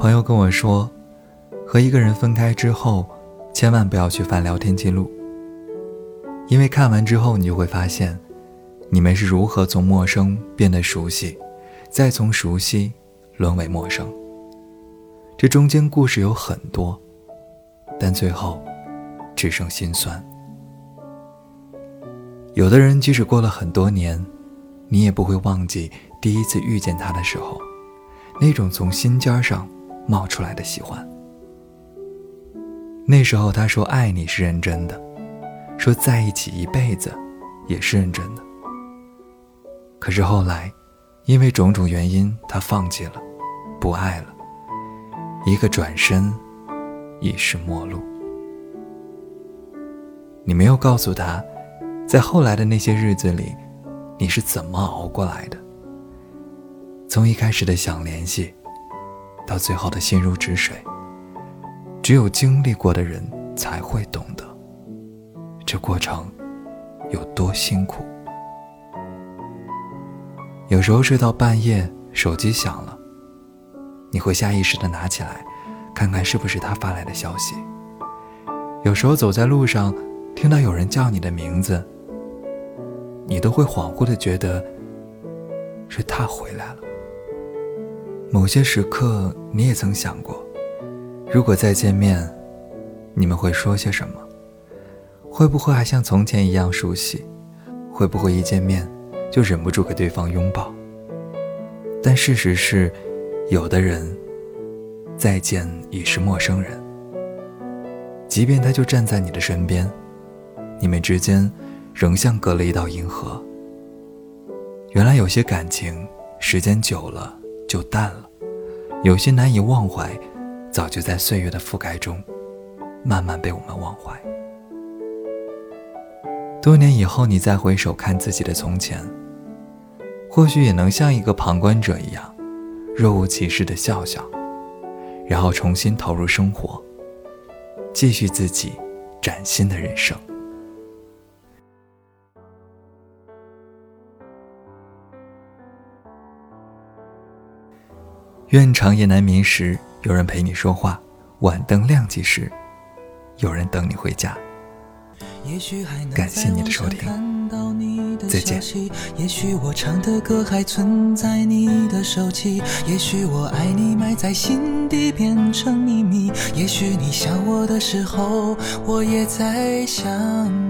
朋友跟我说，和一个人分开之后，千万不要去翻聊天记录，因为看完之后，你就会发现，你们是如何从陌生变得熟悉，再从熟悉沦为陌生。这中间故事有很多，但最后只剩心酸。有的人即使过了很多年，你也不会忘记第一次遇见他的时候，那种从心尖上冒出来的喜欢。那时候他说爱你是认真的，说在一起一辈子也是认真的。可是后来，因为种种原因，他放弃了，不爱了，一个转身，已是陌路。你没有告诉他。在后来的那些日子里，你是怎么熬过来的？从一开始的想联系，到最后的心如止水，只有经历过的人才会懂得这过程有多辛苦。有时候睡到半夜，手机响了，你会下意识的拿起来，看看是不是他发来的消息。有时候走在路上，听到有人叫你的名字。你都会恍惚的觉得是他回来了。某些时刻，你也曾想过，如果再见面，你们会说些什么？会不会还像从前一样熟悉？会不会一见面就忍不住给对方拥抱？但事实是，有的人再见已是陌生人。即便他就站在你的身边，你们之间。仍像隔了一道银河。原来有些感情，时间久了就淡了；有些难以忘怀，早就在岁月的覆盖中，慢慢被我们忘怀。多年以后，你再回首看自己的从前，或许也能像一个旁观者一样，若无其事的笑笑，然后重新投入生活，继续自己崭新的人生。愿长夜难眠时，有人陪你说话；晚灯亮起时，有人等你回家。感谢你的收听，再见。也许我唱的歌还存在你的手机，也许我爱你埋在心底变成秘密，也许你想我的时候，我也在想你。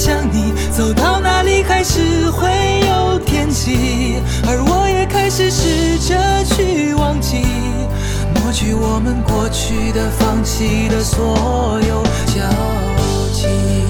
想你。走到哪里还是会有天气，而我也开始试着去忘记，抹去我们过去的、放弃的所有交集。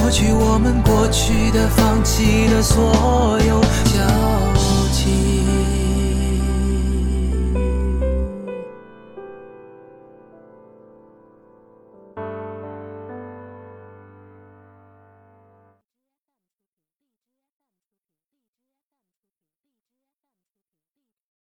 抹去我们过去的、放弃的所有交集。